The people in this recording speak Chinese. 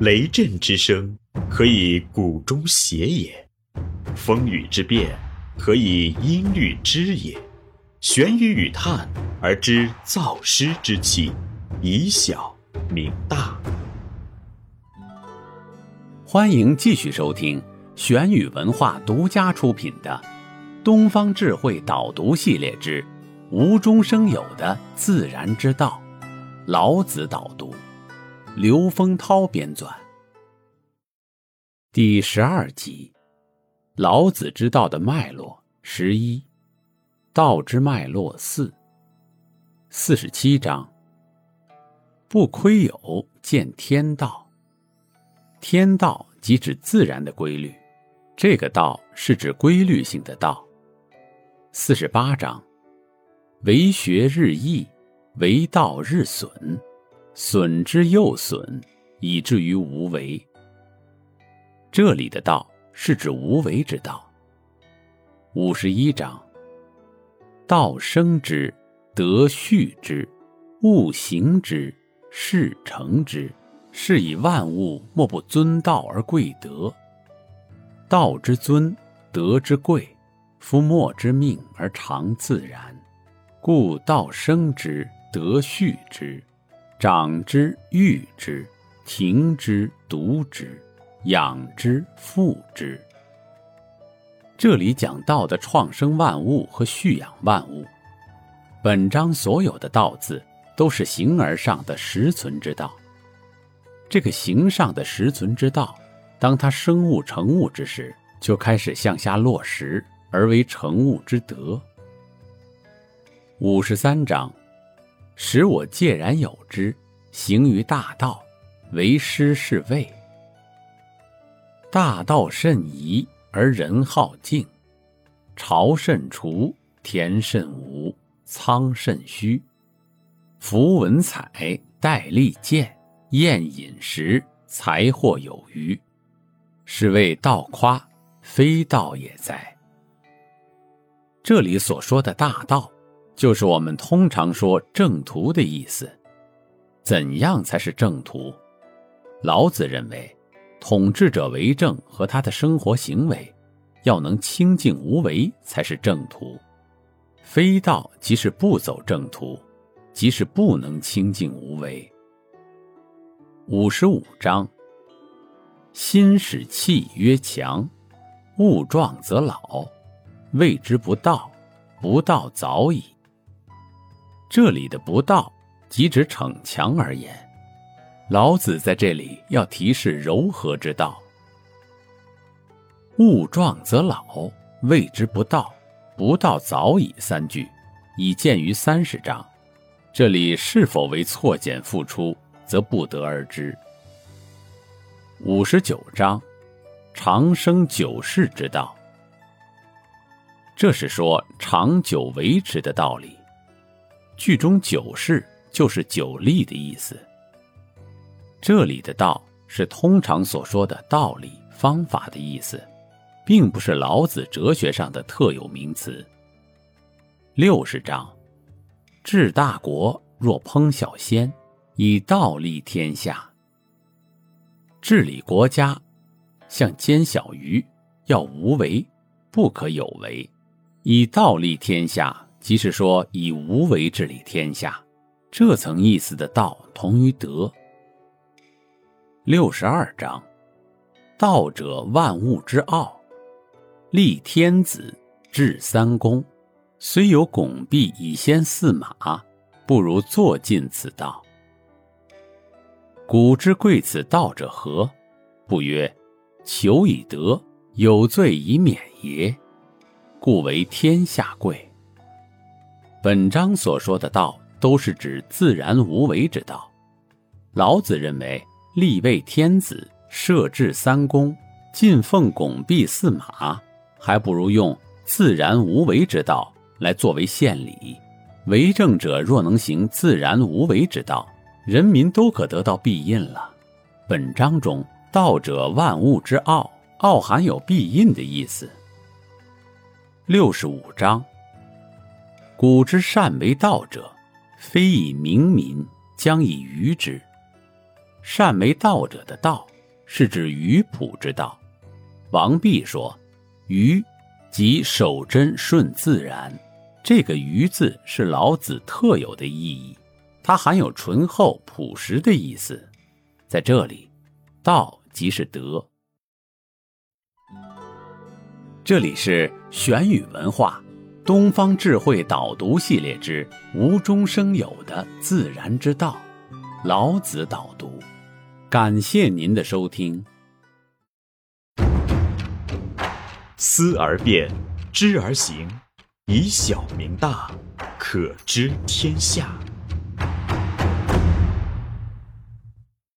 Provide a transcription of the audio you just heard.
雷震之声，可以鼓中谐也；风雨之变，可以音律之也。玄于语叹而知造湿之气，以小明大。欢迎继续收听玄宇文化独家出品的《东方智慧导读系列之无中生有的自然之道》，老子导读，刘丰涛编纂，第十二集，老子之道的脉络十一。道之脉络四，四十七章。不窥有见天道。天道即指自然的规律，这个道是指规律性的道。四十八章。为学日益，为道日损，损之又损，以至于无为。这里的道是指无为之道。五十一章。道生之，德畜之，物行之，事成之。是以万物莫不尊道而贵德。道之尊，德之贵，夫莫之命而常自然。故道生之，德畜之，长之，育之，停之，独之，养之，复之。这里讲道的创生万物和蓄养万物。本章所有的“道”字都是形而上的实存之道。这个形上的实存之道，当它生物成物之时，就开始向下落实，而为成物之德。五十三章，使我介然有之，行于大道，为师是谓。大道甚夷。而人好静，朝甚除，田甚无，仓甚虚。夫文采，戴利剑，宴饮食，财货有余，是谓道夸，非道也哉。这里所说的大道，就是我们通常说正途的意思。怎样才是正途？老子认为。统治者为政和他的生活行为，要能清净无为才是正途。非道即是不走正途，即是不能清净无为。五十五章：心使气曰强，物壮则老，谓之不道，不道早已。这里的不道，即指逞强而言。老子在这里要提示柔和之道。物壮则老，谓之不道；不道早已。三句已见于三十章，这里是否为错简复出，则不得而知。五十九章，长生久世之道，这是说长久维持的道理。句中“九世”就是九立的意思。这里的“道”是通常所说的道理、方法的意思，并不是老子哲学上的特有名词。六十章，治大国若烹小鲜，以道立天下。治理国家，像煎小鱼，要无为，不可有为；以道立天下，即是说以无为治理天下。这层意思的“道”同于“德”。六十二章，道者万物之奥，立天子，治三公，虽有拱璧以先驷马，不如坐尽此道。古之贵此道者何？不曰：求以德，有罪以免也。故为天下贵。本章所说的道，都是指自然无为之道。老子认为。立位天子，设置三公，进奉拱璧驷马，还不如用自然无为之道来作为献礼。为政者若能行自然无为之道，人民都可得到庇荫了。本章中“道者万物之奥”，奥含有庇荫的意思。六十五章：古之善为道者，非以明民，将以愚之。善为道者的道，是指愚朴之道。王弼说：“愚，即守真顺自然。”这个“愚”字是老子特有的意义，它含有醇厚朴实的意思。在这里，道即是德。这里是玄宇文化东方智慧导读系列之无中生有的自然之道，老子导读。感谢您的收听。思而变，知而行。以小明大，可知天下。